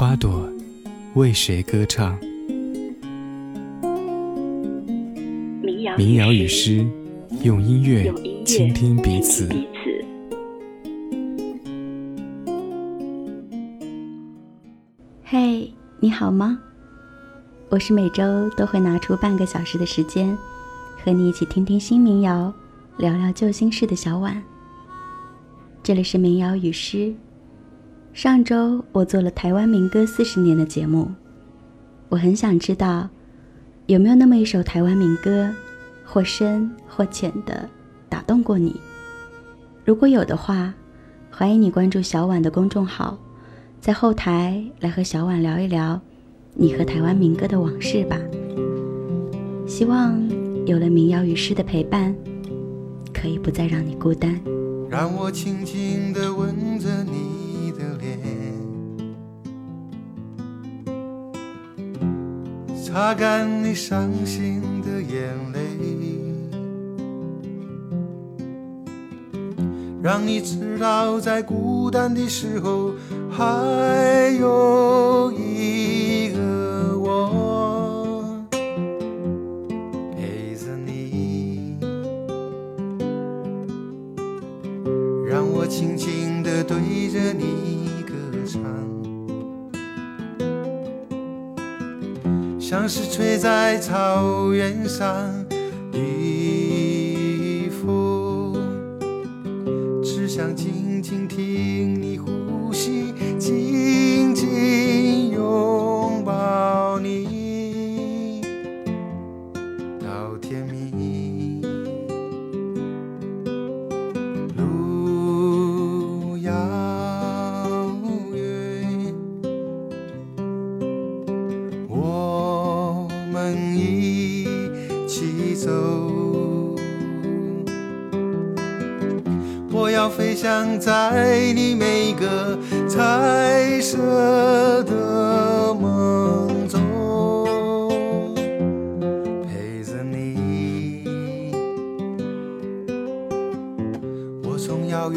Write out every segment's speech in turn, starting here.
花朵为谁歌唱？民谣与诗，用音乐倾听彼此。嘿，你好吗？我是每周都会拿出半个小时的时间。和你一起听听新民谣，聊聊旧心事的小婉。这里是民谣与诗。上周我做了台湾民歌四十年的节目，我很想知道，有没有那么一首台湾民歌，或深或浅的打动过你？如果有的话，欢迎你关注小婉的公众号，在后台来和小婉聊一聊你和台湾民歌的往事吧。希望。有了民谣与诗的陪伴，可以不再让你孤单。让我轻轻地吻着你擦干你伤心的眼泪，让你知道在孤单的时候还有一个我陪着你。让我。轻轻地对着你歌唱，像是吹在草原上的风，只想静静听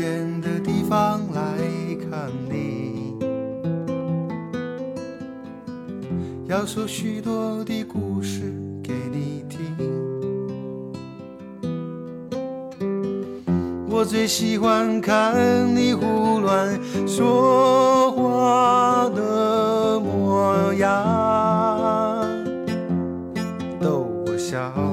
远的地方来看你，要说许多的故事给你听。我最喜欢看你胡乱说话的模样，逗我笑。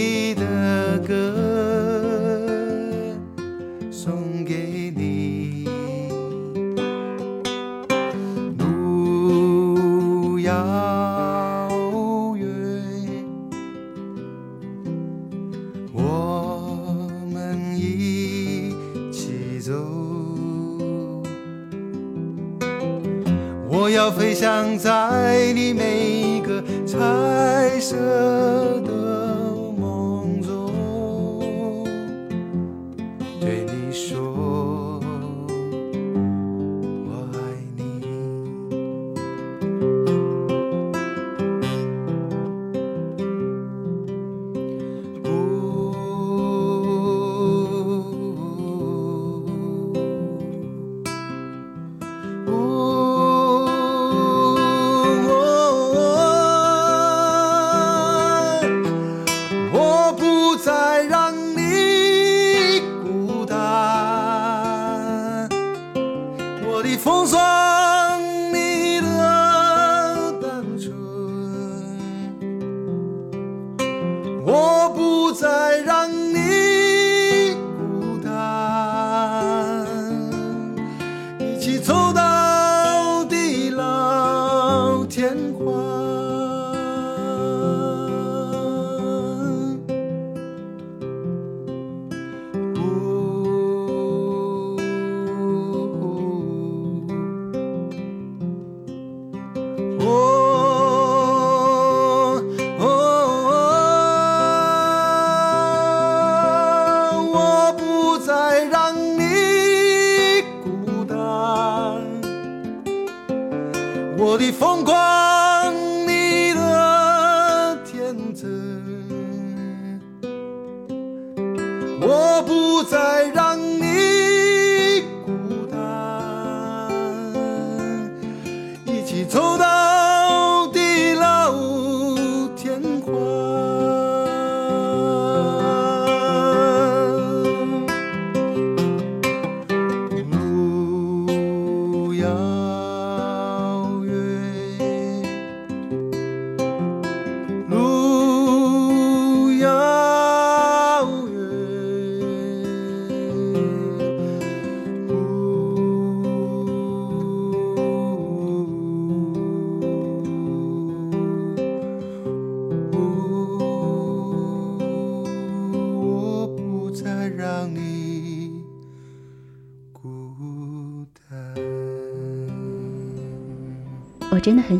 走到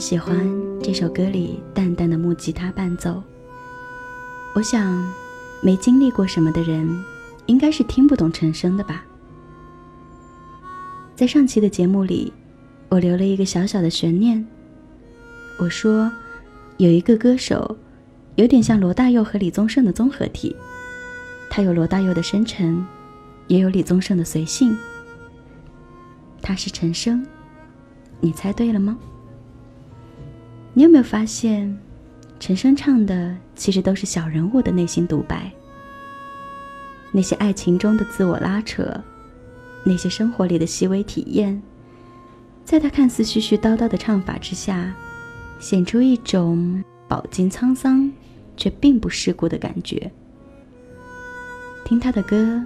喜欢这首歌里淡淡的木吉他伴奏。我想，没经历过什么的人，应该是听不懂陈升的吧。在上期的节目里，我留了一个小小的悬念。我说，有一个歌手，有点像罗大佑和李宗盛的综合体，他有罗大佑的深沉，也有李宗盛的随性。他是陈升，你猜对了吗？你有没有发现，陈升唱的其实都是小人物的内心独白，那些爱情中的自我拉扯，那些生活里的细微体验，在他看似絮絮叨叨的唱法之下，显出一种饱经沧桑却并不世故的感觉。听他的歌，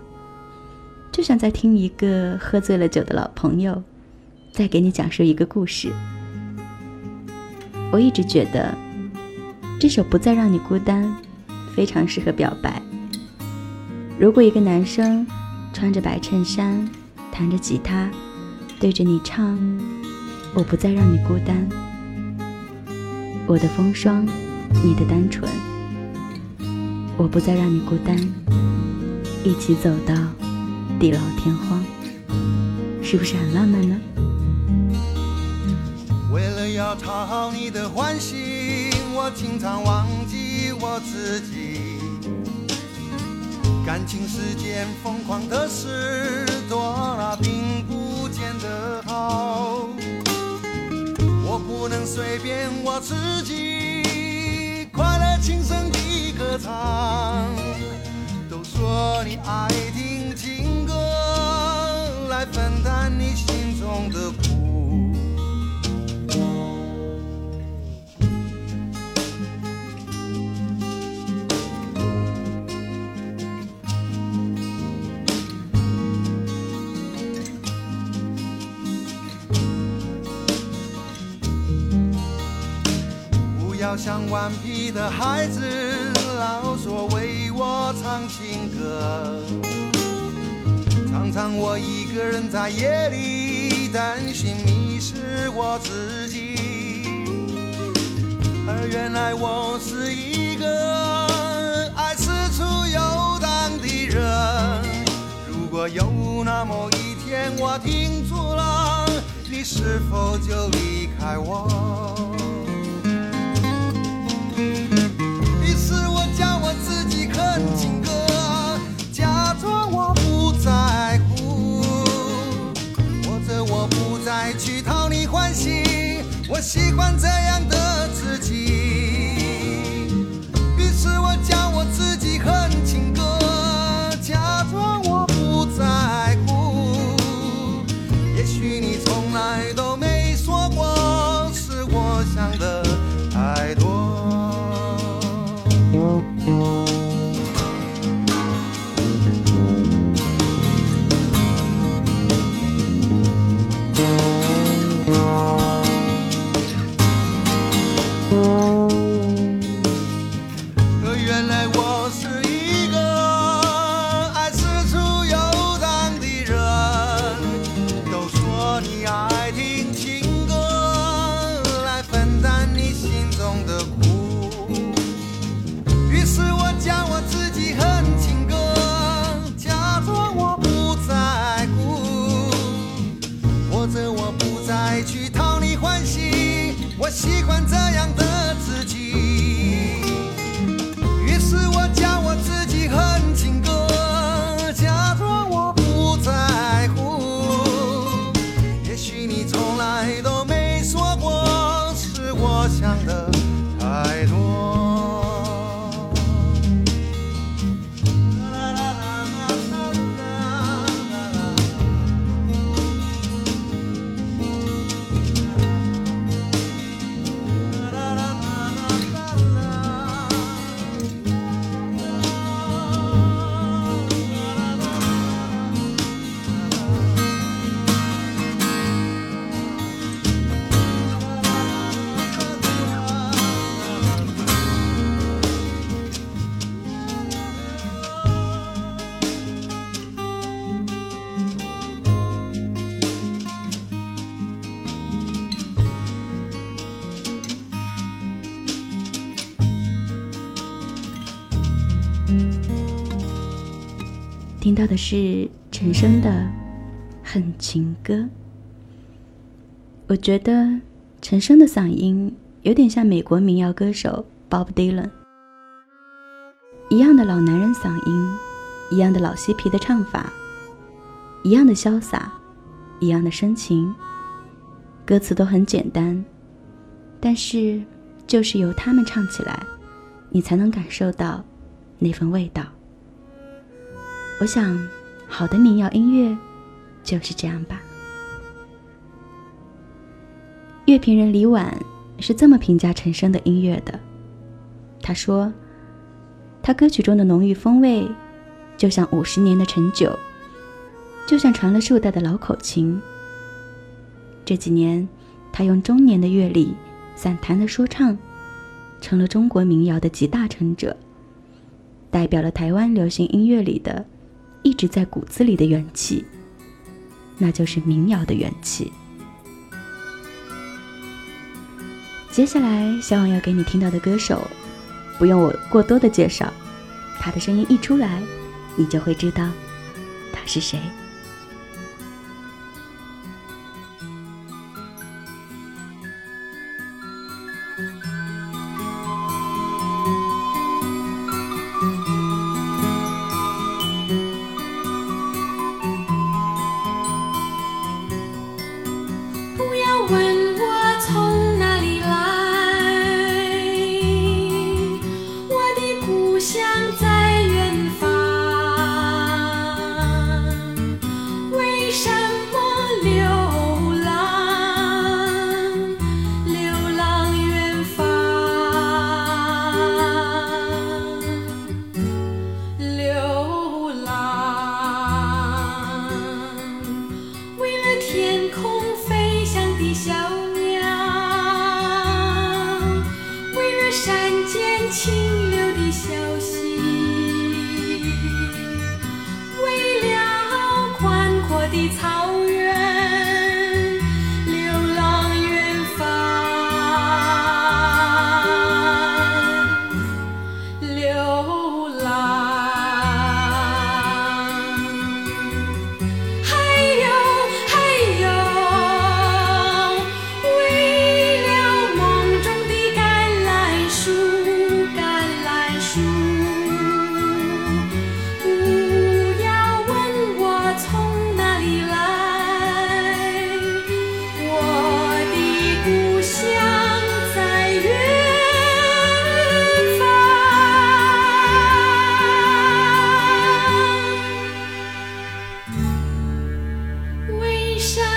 就像在听一个喝醉了酒的老朋友，在给你讲述一个故事。我一直觉得，这首《不再让你孤单》非常适合表白。如果一个男生穿着白衬衫，弹着吉他，对着你唱“我不再让你孤单”，我的风霜，你的单纯，我不再让你孤单，一起走到地老天荒，是不是很浪漫呢？讨好你的欢心，我经常忘记我自己。感情世间疯狂的事多了，并不见得好。我不能随便我自己，快乐轻声地歌唱。都说你爱听情歌，来分担你心中的苦。像顽皮的孩子，老说为我唱情歌。常常我一个人在夜里担心迷失我自己，而原来我是一个爱四处游荡的人。如果有那么一天我停住了，你是否就离开我？我喜欢这样的自己。听到的是陈升的《恨情歌》。我觉得陈升的嗓音有点像美国民谣歌手 Bob Dylan，一样的老男人嗓音，一样的老嬉皮的唱法，一样的潇洒，一样的深情。歌词都很简单，但是就是由他们唱起来，你才能感受到那份味道。我想，好的民谣音乐就是这样吧。乐评人李婉是这么评价陈升的音乐的：他说，他歌曲中的浓郁风味，就像五十年的陈酒，就像传了数代的老口琴。这几年，他用中年的阅历，散弹的说唱，成了中国民谣的集大成者，代表了台湾流行音乐里的。一直在骨子里的元气，那就是民谣的元气。接下来，小王要给你听到的歌手，不用我过多的介绍，他的声音一出来，你就会知道他是谁。shine.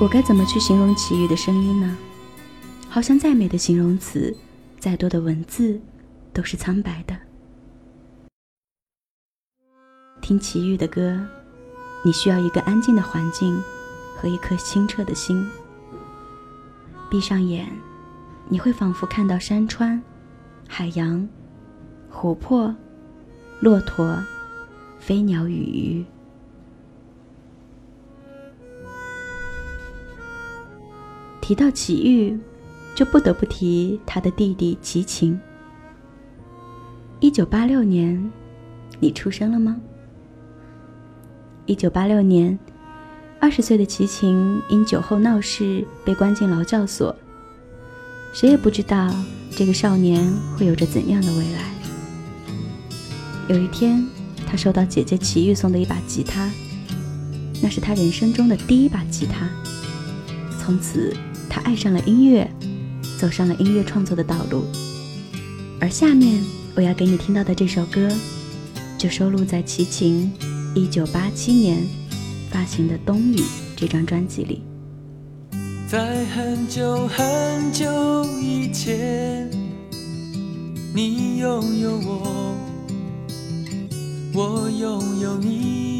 我该怎么去形容齐豫的声音呢？好像再美的形容词，再多的文字，都是苍白的。听齐豫的歌，你需要一个安静的环境和一颗清澈的心。闭上眼，你会仿佛看到山川、海洋、湖泊、骆驼、飞鸟与鱼。提到齐豫，就不得不提他的弟弟齐秦。一九八六年，你出生了吗？一九八六年，二十岁的齐秦因酒后闹事被关进劳教所。谁也不知道这个少年会有着怎样的未来。有一天，他收到姐姐齐豫送的一把吉他，那是他人生中的第一把吉他。从此，他爱上了音乐，走上了音乐创作的道路。而下面我要给你听到的这首歌，就收录在齐秦1987年发行的《冬雨》这张专辑里。在很久很久以前，你拥有我，我拥有你。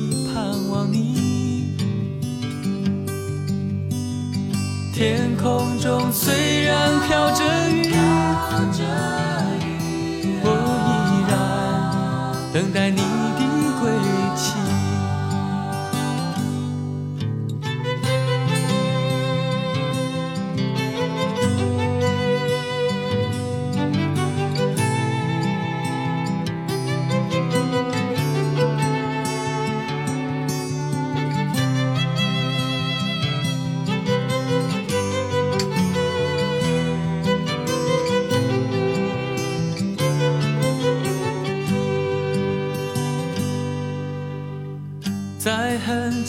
天空中虽然飘着雨，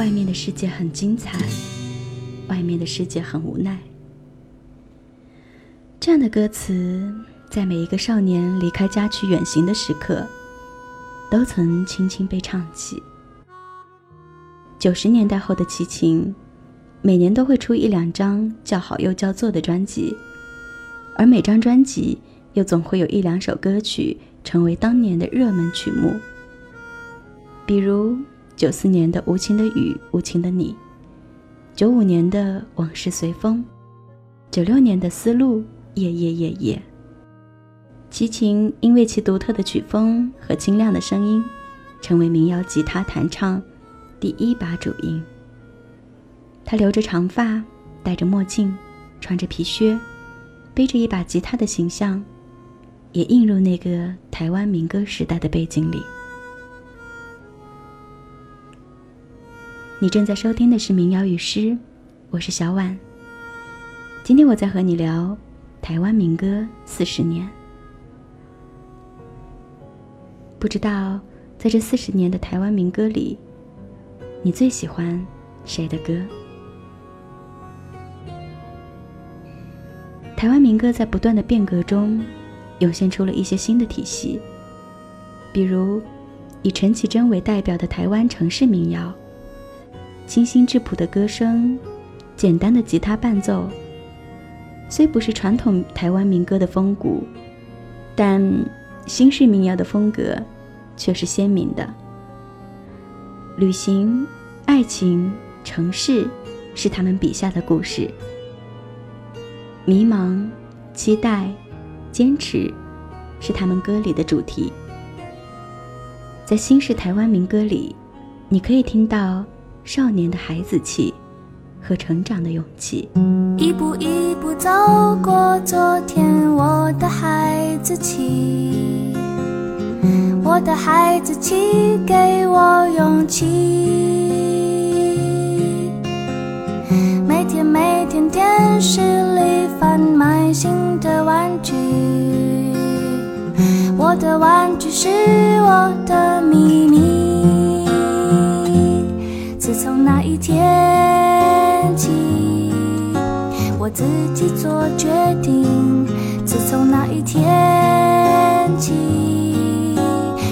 外面的世界很精彩，外面的世界很无奈。这样的歌词，在每一个少年离开家去远行的时刻，都曾轻轻被唱起。九十年代后的齐秦，每年都会出一两张叫好又叫座的专辑，而每张专辑又总会有一两首歌曲成为当年的热门曲目，比如。九四年的《无情的雨，无情的你》，九五年的《往事随风》，九六年的《丝路夜夜夜夜》。齐秦因为其独特的曲风和清亮的声音，成为民谣吉他弹唱第一把主音。他留着长发，戴着墨镜，穿着皮靴，背着一把吉他的形象，也映入那个台湾民歌时代的背景里。你正在收听的是民谣与诗，我是小婉。今天我在和你聊台湾民歌四十年。不知道在这四十年的台湾民歌里，你最喜欢谁的歌？台湾民歌在不断的变革中，涌现出了一些新的体系，比如以陈绮贞为代表的台湾城市民谣。清新质朴的歌声，简单的吉他伴奏，虽不是传统台湾民歌的风骨，但新式民谣的风格却是鲜明的。旅行、爱情、城市，是他们笔下的故事；迷茫、期待、坚持，是他们歌里的主题。在新式台湾民歌里，你可以听到。少年的孩子气和成长的勇气，一步一步走过昨天，我的孩子气，我的孩子气给我勇气。每天每天电视里贩卖新的玩具，我的玩具是我的秘密。天起，我自己做决定。自从那一天起，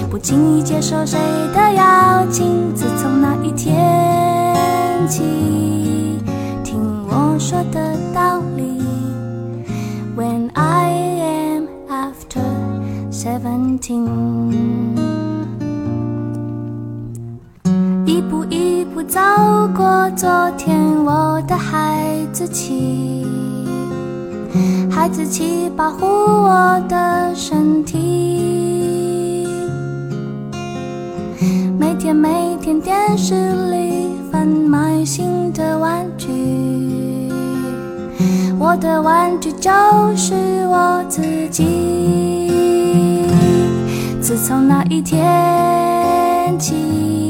不轻易接受谁的邀请。自从那一天起，听我说的道理。When I am after seventeen。走过昨天，我的孩子气，孩子气保护我的身体。每天每天电视里贩卖新的玩具，我的玩具就是我自己。自从那一天起。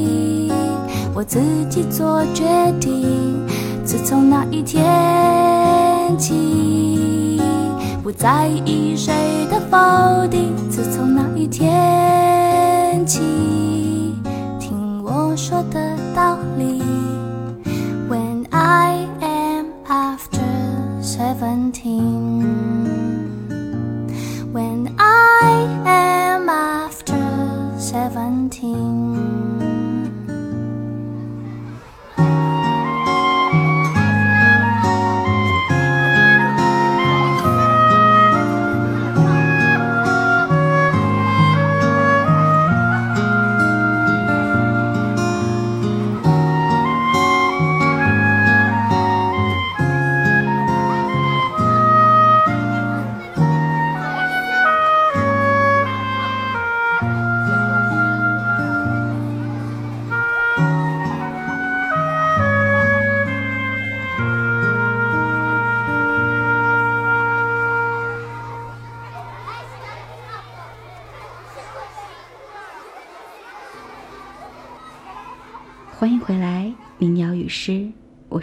我自己做决定。自从那一天起，不在意谁的否定。自从那一天起，听我说的道理。When I am after seventeen, when I am after seventeen.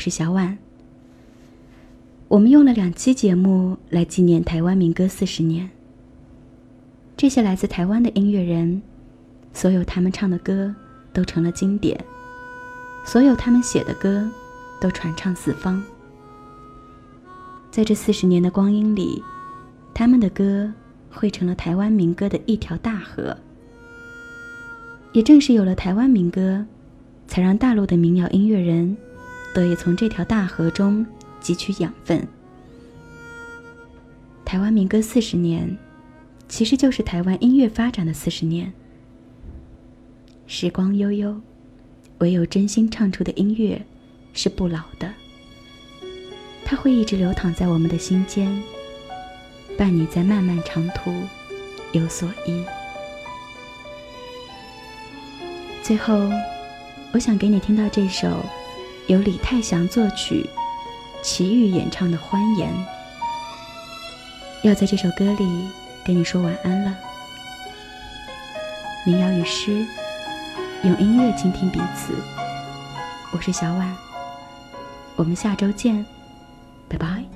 是小婉。我们用了两期节目来纪念台湾民歌四十年。这些来自台湾的音乐人，所有他们唱的歌都成了经典，所有他们写的歌都传唱四方。在这四十年的光阴里，他们的歌汇成了台湾民歌的一条大河。也正是有了台湾民歌。才让大陆的民谣音乐人得以从这条大河中汲取养分。台湾民歌四十年，其实就是台湾音乐发展的四十年。时光悠悠，唯有真心唱出的音乐是不老的，它会一直流淌在我们的心间，伴你在漫漫长途有所依。最后。我想给你听到这首由李泰祥作曲、齐豫演唱的《欢颜》，要在这首歌里跟你说晚安了。民谣与诗，用音乐倾听彼此。我是小婉，我们下周见，拜拜。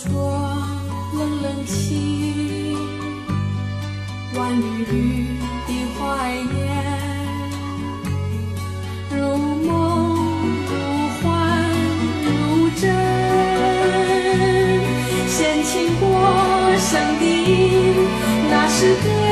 窗冷冷清，万缕缕的怀念，如梦如幻如真，掀起过生的那是歌。